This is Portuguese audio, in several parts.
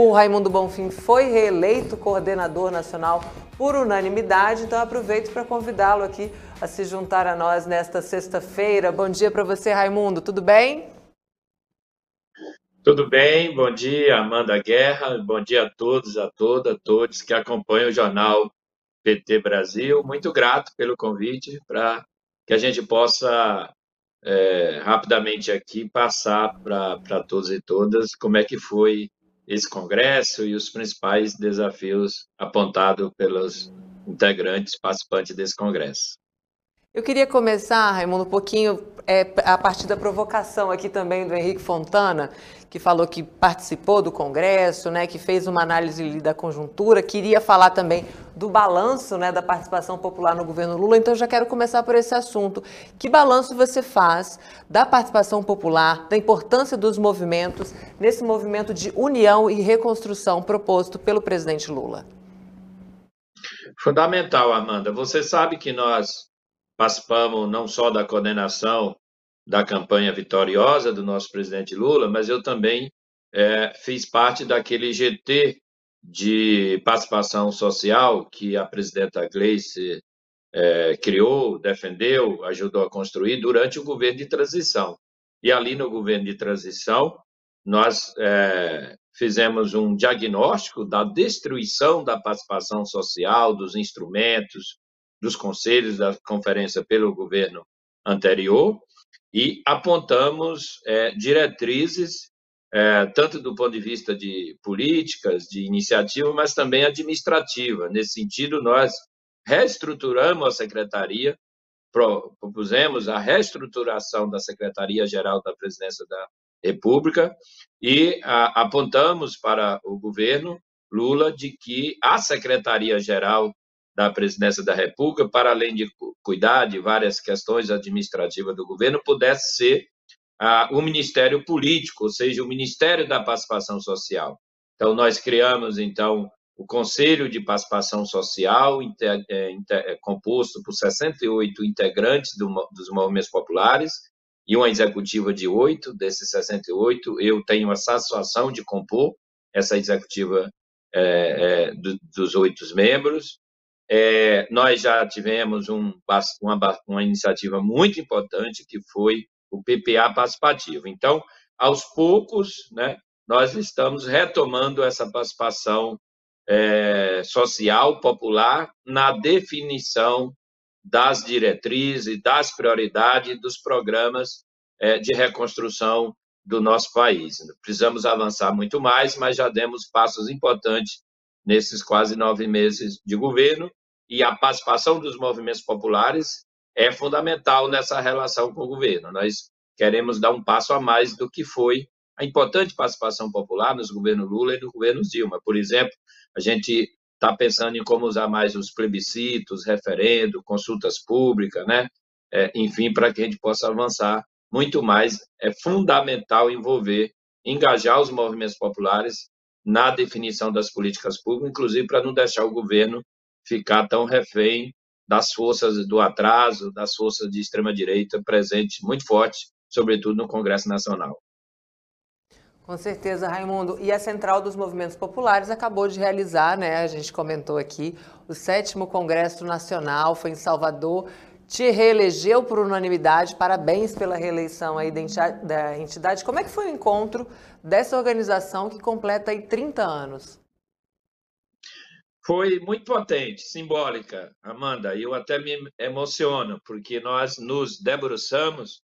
O Raimundo Bonfim foi reeleito coordenador nacional por unanimidade, então aproveito para convidá-lo aqui a se juntar a nós nesta sexta-feira. Bom dia para você, Raimundo, tudo bem? Tudo bem, bom dia, Amanda Guerra, bom dia a todos, a todas, a todos que acompanham o jornal PT Brasil. Muito grato pelo convite para que a gente possa é, rapidamente aqui passar para todos e todas como é que foi esse congresso e os principais desafios apontados pelos integrantes participantes desse congresso. Eu queria começar, Raimundo, um pouquinho é, a partir da provocação aqui também do Henrique Fontana, que falou que participou do Congresso, né, que fez uma análise da conjuntura, queria falar também do balanço né, da participação popular no governo Lula, então já quero começar por esse assunto. Que balanço você faz da participação popular, da importância dos movimentos nesse movimento de união e reconstrução proposto pelo presidente Lula? Fundamental, Amanda. Você sabe que nós participamos não só da coordenação da campanha vitoriosa do nosso presidente Lula, mas eu também é, fiz parte daquele GT de participação social que a presidenta Gleice é, criou, defendeu, ajudou a construir durante o governo de transição. E ali no governo de transição, nós é, fizemos um diagnóstico da destruição da participação social, dos instrumentos, dos conselhos da conferência pelo governo anterior, e apontamos é, diretrizes, é, tanto do ponto de vista de políticas, de iniciativa, mas também administrativa. Nesse sentido, nós reestruturamos a secretaria, propusemos a reestruturação da Secretaria-Geral da Presidência da República e a, apontamos para o governo Lula de que a Secretaria-Geral da Presidência da República, para além de cuidar de várias questões administrativas do governo, pudesse ser ah, o Ministério Político, ou seja, o Ministério da Participação Social. Então, nós criamos, então, o Conselho de Participação Social, inter, é, inter, é, composto por 68 integrantes do, dos movimentos populares, e uma executiva de oito, desses 68, eu tenho a satisfação de compor essa executiva é, é, do, dos oito membros, é, nós já tivemos um, uma, uma iniciativa muito importante, que foi o PPA participativo. Então, aos poucos, né, nós estamos retomando essa participação é, social, popular, na definição das diretrizes, das prioridades dos programas é, de reconstrução do nosso país. Precisamos avançar muito mais, mas já demos passos importantes nesses quase nove meses de governo e a participação dos movimentos populares é fundamental nessa relação com o governo. Nós queremos dar um passo a mais do que foi a importante participação popular nos governos Lula e no governo Dilma. Por exemplo, a gente está pensando em como usar mais os plebiscitos, referendo, consultas públicas, né? É, enfim, para que a gente possa avançar muito mais. É fundamental envolver, engajar os movimentos populares na definição das políticas públicas, inclusive para não deixar o governo ficar tão refém das forças do atraso, das forças de extrema-direita presentes muito forte, sobretudo no Congresso Nacional. Com certeza, Raimundo. E a Central dos Movimentos Populares acabou de realizar, né? A gente comentou aqui, o sétimo Congresso Nacional, foi em Salvador, te reelegeu por unanimidade. Parabéns pela reeleição aí da entidade. Como é que foi o encontro dessa organização que completa aí 30 anos? foi muito potente, simbólica, Amanda. Eu até me emociono, porque nós nos debruçamos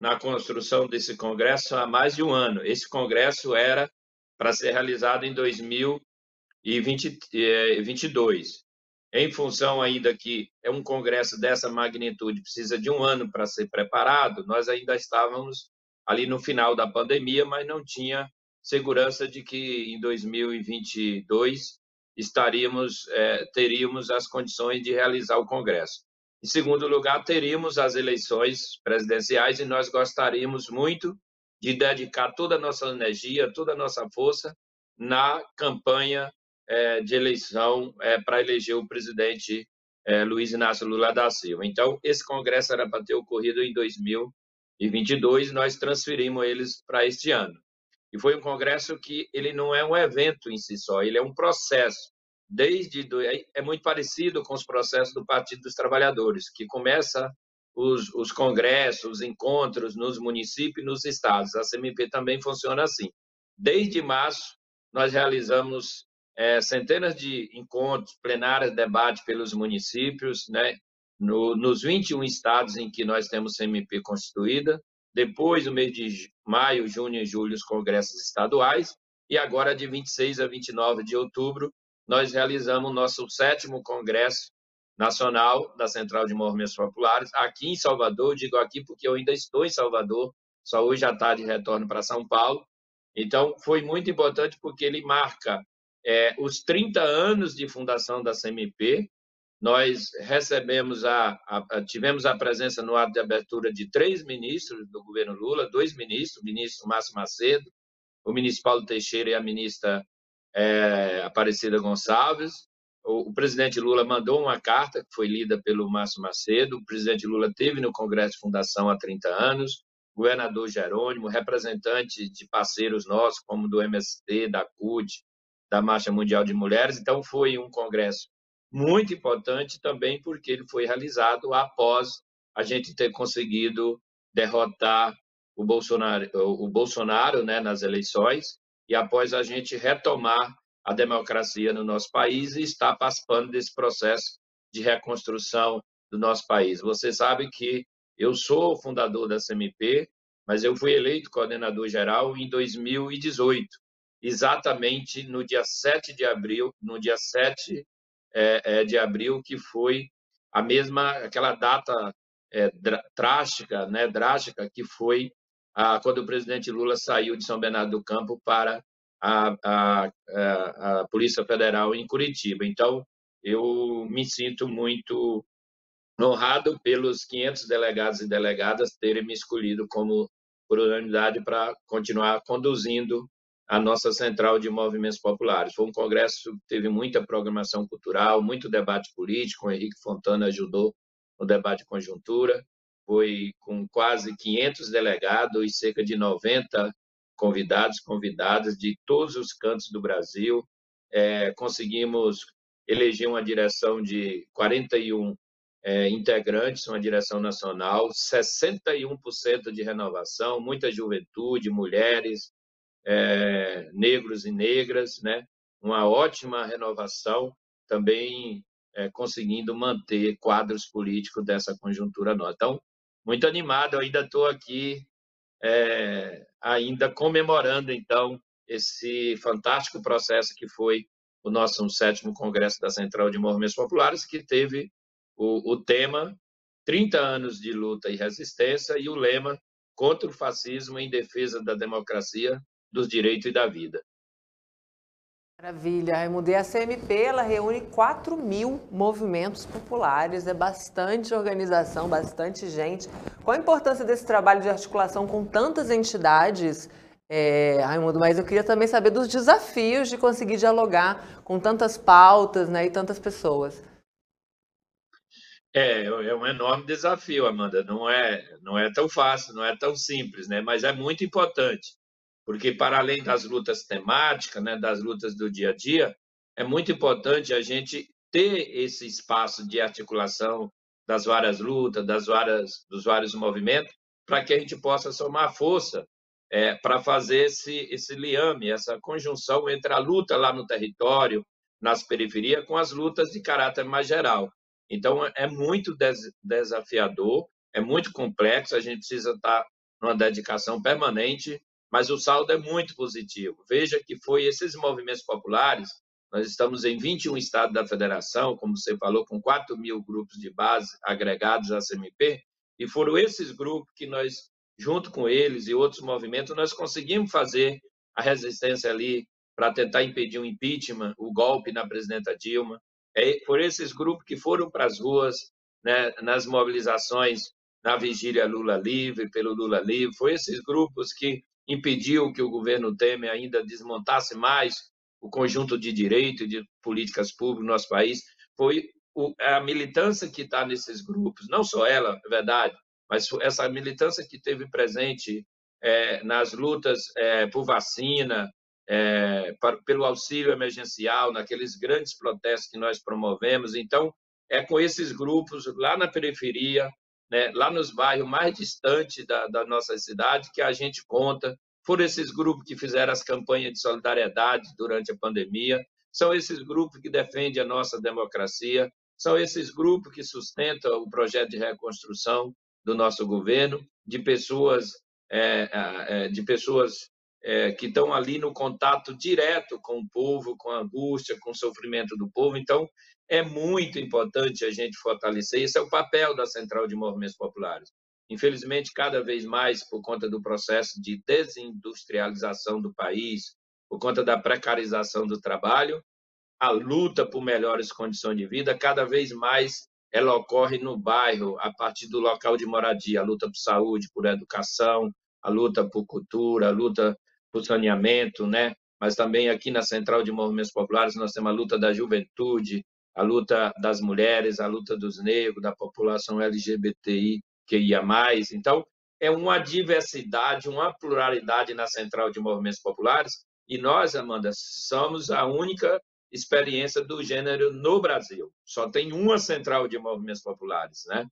na construção desse congresso há mais de um ano. Esse congresso era para ser realizado em 2022. Em função ainda que é um congresso dessa magnitude, precisa de um ano para ser preparado, nós ainda estávamos ali no final da pandemia, mas não tinha segurança de que em 2022 estaríamos, é, teríamos as condições de realizar o Congresso. Em segundo lugar, teríamos as eleições presidenciais e nós gostaríamos muito de dedicar toda a nossa energia, toda a nossa força na campanha é, de eleição é, para eleger o presidente é, Luiz Inácio Lula da Silva. Então, esse congresso era para ter ocorrido em 2022, nós transferimos eles para este ano. E foi um congresso que ele não é um evento em si só, ele é um processo. Desde do, é, é muito parecido com os processos do Partido dos Trabalhadores, que começa os, os congressos, os encontros nos municípios e nos estados. A CMP também funciona assim. Desde março, nós realizamos é, centenas de encontros, plenários, debate pelos municípios, né? No, nos 21 estados em que nós temos CMP constituída, depois, no mês de maio, junho e julho, os congressos estaduais, e agora, de 26 a 29 de outubro, nós realizamos nosso sétimo congresso nacional da Central de Movimentos Populares, aqui em Salvador, digo aqui porque eu ainda estou em Salvador, só hoje à tarde retorno para São Paulo. Então, foi muito importante porque ele marca é, os 30 anos de fundação da CMP. Nós recebemos a, a, tivemos a presença no ato de abertura de três ministros do governo Lula, dois ministros, o ministro Márcio Macedo, o ministro Paulo Teixeira e a ministra é, Aparecida Gonçalves o, presidente Lula mandou uma carta que foi lida pelo Márcio Macedo. O presidente Lula teve no Congresso de Fundação há 30 anos. O governador Jerônimo, representante de parceiros nossos, como do MST, da CUT, da Marcha Mundial de Mulheres. Então, foi um congresso muito importante também porque ele foi realizado após a gente ter conseguido derrotar o Bolsonaro, o Bolsonaro né, nas eleições e após a gente retomar a democracia no nosso país e está participando desse processo de reconstrução do nosso país. Você sabe que eu sou fundador da CMP, mas eu fui eleito coordenador geral em 2018, exatamente no dia 7 de abril, no dia 7 é, é, de abril, que foi a mesma, aquela data é, drástica, né, drástica, que foi a, quando o presidente Lula saiu de São Bernardo do Campo para a, a, a, Polícia Federal em Curitiba. Então, eu me sinto muito honrado pelos 500 delegados e delegadas terem me escolhido como por unanimidade para continuar conduzindo a nossa central de movimentos populares. Foi um congresso que teve muita programação cultural, muito debate político, o Henrique Fontana ajudou no debate de conjuntura, foi com quase 500 delegados e cerca de 90 convidados, convidadas de todos os cantos do Brasil. É, conseguimos eleger uma direção de 41 é, integrantes, uma direção nacional, 61% de renovação, muita juventude, mulheres, é, negros e negras, né? uma ótima renovação, também é, conseguindo manter quadros políticos dessa conjuntura nova. Então, muito animado, eu ainda estou aqui é, ainda comemorando, então, esse fantástico processo que foi o nosso sétimo Congresso da Central de Movimentos Populares, que teve o, o tema 30 anos de luta e resistência e o lema contra o fascismo em defesa da democracia, dos direitos e da vida. Maravilha, Raimundo. E a CMP ela reúne 4 mil movimentos populares, é bastante organização, bastante gente. Qual a importância desse trabalho de articulação com tantas entidades, é, Raimundo? Mas eu queria também saber dos desafios de conseguir dialogar com tantas pautas né, e tantas pessoas. É, é um enorme desafio, Amanda. Não é, não é tão fácil, não é tão simples, né? mas é muito importante porque para além das lutas temáticas, né, das lutas do dia a dia, é muito importante a gente ter esse espaço de articulação das várias lutas, das várias, dos vários movimentos, para que a gente possa somar força é, para fazer esse, esse liame, essa conjunção entre a luta lá no território, nas periferias, com as lutas de caráter mais geral. Então, é muito des desafiador, é muito complexo, a gente precisa estar numa dedicação permanente mas o saldo é muito positivo. Veja que foi esses movimentos populares, nós estamos em 21 estados da federação, como você falou, com 4 mil grupos de base agregados à CMP, e foram esses grupos que nós, junto com eles e outros movimentos, nós conseguimos fazer a resistência ali para tentar impedir o impeachment, o golpe na presidenta Dilma. É, foram esses grupos que foram para as ruas, né, nas mobilizações na vigília Lula livre, pelo Lula livre, foram esses grupos que impediu que o governo Temer ainda desmontasse mais o conjunto de direito e de políticas públicas no nosso país, foi a militância que está nesses grupos, não só ela, é verdade, mas essa militância que teve presente é, nas lutas é, por vacina, é, para, pelo auxílio emergencial, naqueles grandes protestos que nós promovemos. Então, é com esses grupos lá na periferia, né, lá nos bairros mais distantes da, da nossa cidade, que a gente conta. Foram esses grupos que fizeram as campanhas de solidariedade durante a pandemia, são esses grupos que defendem a nossa democracia, são esses grupos que sustentam o projeto de reconstrução do nosso governo, de pessoas, é, é, de pessoas é, que estão ali no contato direto com o povo, com a angústia, com o sofrimento do povo. Então, é muito importante a gente fortalecer. Esse é o papel da Central de Movimentos Populares. Infelizmente, cada vez mais, por conta do processo de desindustrialização do país, por conta da precarização do trabalho, a luta por melhores condições de vida, cada vez mais ela ocorre no bairro, a partir do local de moradia, a luta por saúde, por educação, a luta por cultura, a luta por saneamento, né? Mas também aqui na Central de Movimentos Populares nós temos a luta da juventude, a luta das mulheres, a luta dos negros, da população LGBTI que ia mais. Então, é uma diversidade, uma pluralidade na Central de Movimentos Populares, e nós, Amanda, somos a única experiência do gênero no Brasil. Só tem uma central de movimentos populares, né?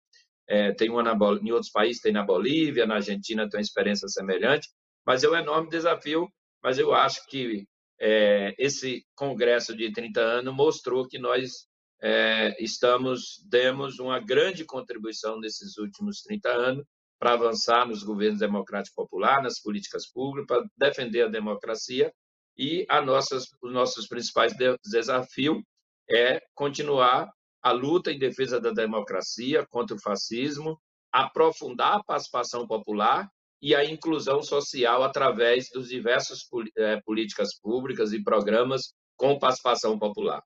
É, tem uma na, em outros países, tem na Bolívia, na Argentina tem uma experiência semelhante, mas é um enorme desafio, mas eu acho que é, esse congresso de 30 anos mostrou que nós é, estamos, demos uma grande contribuição nesses últimos 30 anos para avançar nos governos democráticos populares, nas políticas públicas, para defender a democracia. E a nossas, os nossos principais desafios é continuar a luta em defesa da democracia contra o fascismo, aprofundar a participação popular e a inclusão social através dos diversos é, políticas públicas e programas com participação popular.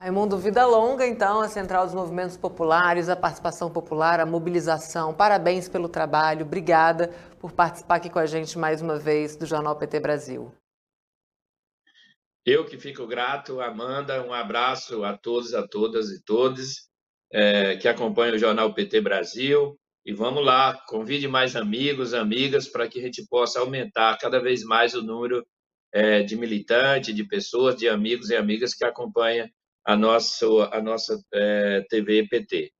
Raimundo, vida longa, então, a Central dos Movimentos Populares, a participação popular, a mobilização. Parabéns pelo trabalho. Obrigada por participar aqui com a gente mais uma vez do Jornal PT Brasil. Eu que fico grato, Amanda. Um abraço a todos, a todas e todos é, que acompanham o Jornal PT Brasil. E vamos lá, convide mais amigos, amigas, para que a gente possa aumentar cada vez mais o número é, de militantes, de pessoas, de amigos e amigas que acompanham a nossa, a nossa é, TV PT.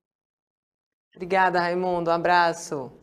Obrigada, Raimundo. Um abraço.